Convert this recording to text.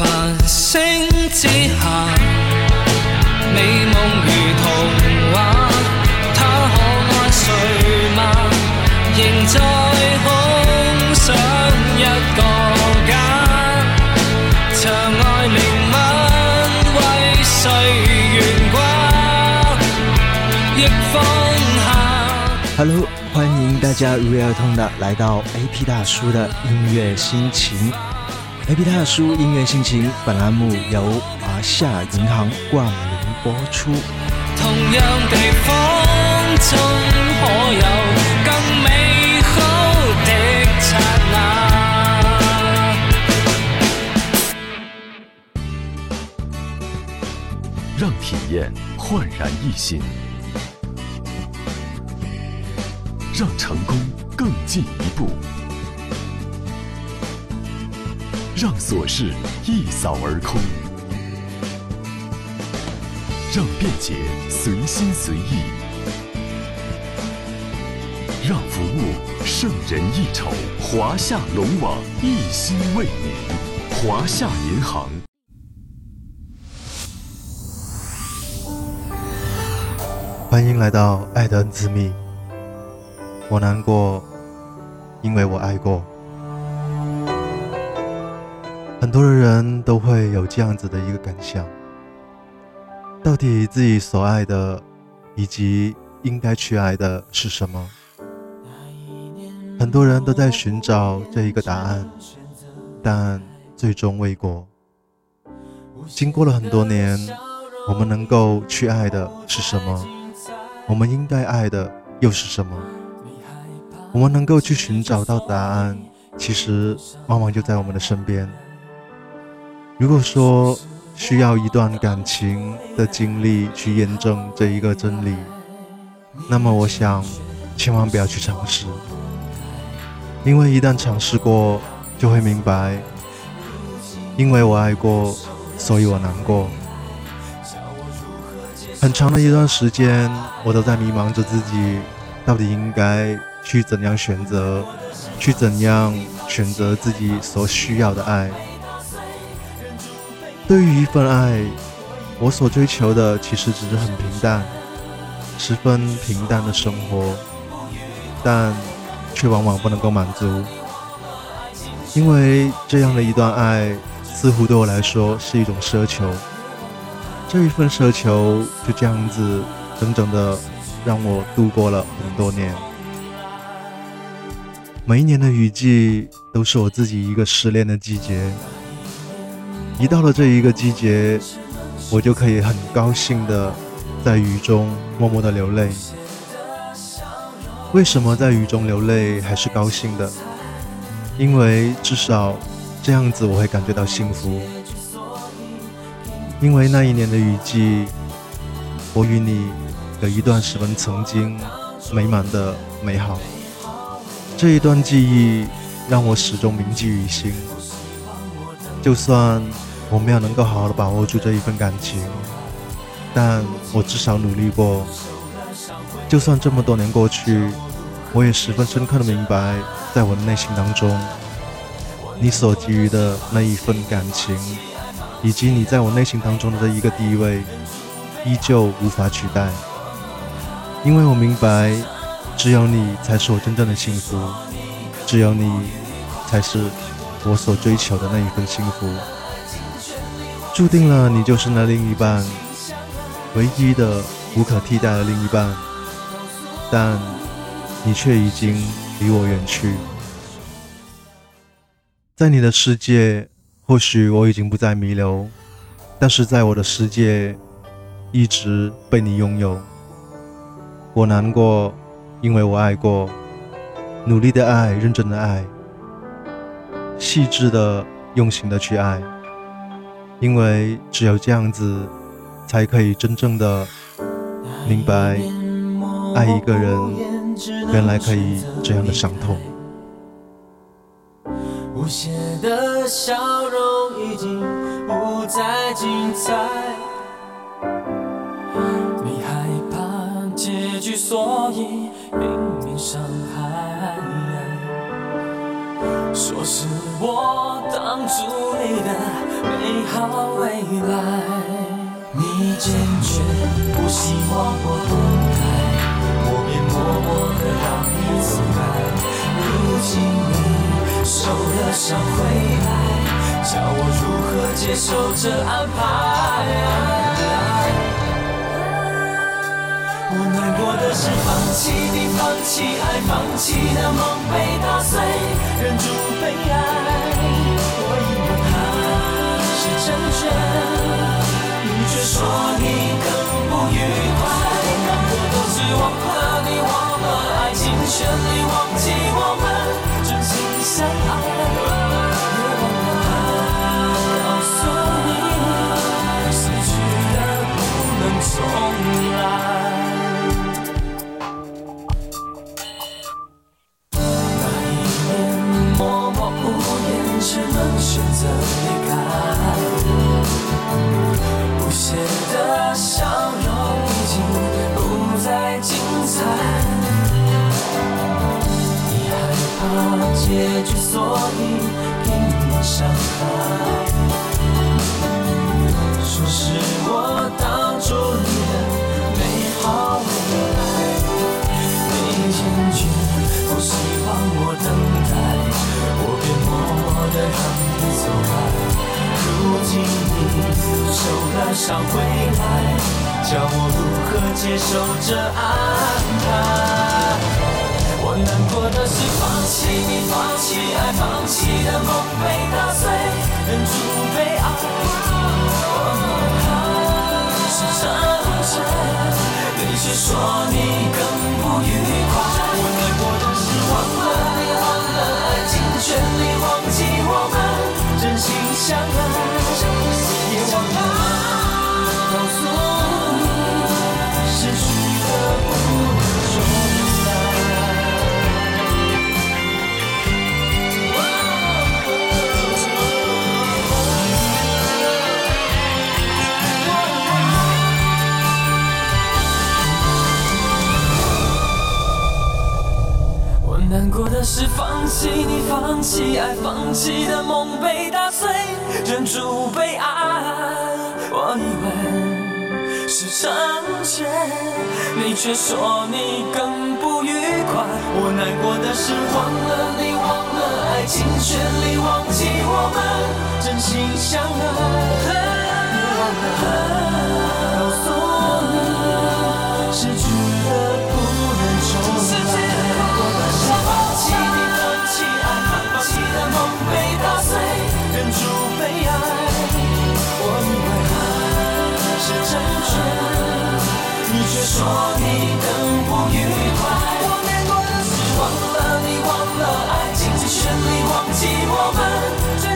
繁星之下，美梦如童话，他可爱睡吗？仍在空想一个家，长爱灵吻为谁悬挂，亦放下。Hello，欢迎大家如约而同的来到 AP 大叔的音乐心情。AP 大叔音乐心情本栏目由华夏银行冠名播出。同样地方中可有更美好的刹那。让体验焕然一新，让成功更进一步，让琐事一扫而空，让便捷随心随意，让服务胜人一筹。华夏龙网一心为您，华夏银行。欢迎来到爱的恩滋密。我难过，因为我爱过。很多的人都会有这样子的一个感想：到底自己所爱的，以及应该去爱的是什么？很多人都在寻找这一个答案，但最终未果。经过了很多年，我们能够去爱的是什么？我们应该爱的又是什么？我们能够去寻找到答案，其实往往就在我们的身边。如果说需要一段感情的经历去验证这一个真理，那么我想，千万不要去尝试，因为一旦尝试过，就会明白，因为我爱过，所以我难过。很长的一段时间，我都在迷茫着自己，到底应该去怎样选择，去怎样选择自己所需要的爱。对于一份爱，我所追求的其实只是很平淡，十分平淡的生活，但却往往不能够满足，因为这样的一段爱，似乎对我来说是一种奢求。这一份奢求就这样子，整整的让我度过了很多年。每一年的雨季都是我自己一个失恋的季节。一到了这一个季节，我就可以很高兴的在雨中默默的流泪。为什么在雨中流泪还是高兴的？因为至少这样子我会感觉到幸福。因为那一年的雨季，我与你有一段十分曾经美满的美好。这一段记忆让我始终铭记于心。就算我没有能够好好的把握住这一份感情，但我至少努力过。就算这么多年过去，我也十分深刻的明白，在我的内心当中，你所给予的那一份感情。以及你在我内心当中的这一个地位，依旧无法取代。因为我明白，只有你才是我真正的幸福，只有你才是我所追求的那一份幸福。注定了你就是那另一半，唯一的、无可替代的另一半。但你却已经离我远去，在你的世界。或许我已经不再弥留，但是在我的世界，一直被你拥有。我难过，因为我爱过，努力的爱，认真的爱，细致的、用心的去爱，因为只有这样子，才可以真正的明白，爱一个人，原来可以这样的伤痛。无邪的笑容已经不再精彩，你害怕结局，所以拼命伤害。说是我挡住你的好未来。你坚决不希望我等待，我便默默的让你走开。如今你受了伤回来，叫我如何接受这安排？我难过的是放弃你，放弃爱，放弃的梦被打碎，忍住悲哀。我以为他是成全，彩。你害怕结局，所以拼命伤害。说是我挡住你的美好未来。你坚决不希望我等待，我便默默地让你走开。如今你受了伤回来，叫我如何接受这安排？我难过的是放弃你，放弃爱，放弃的梦被打碎，忍住悲哀。我以为他是，你却说你更不愉快。我难过的是忘了你，忘了爱情，放弃爱，放弃的梦被打碎，忍住悲哀。我以为是成全，你却说你更不愉快。我难过的是忘了你，忘了爱情，全力忘记我们真心相爱。说你等不愉快我难过的是忘了你忘了爱尽全力忘记我们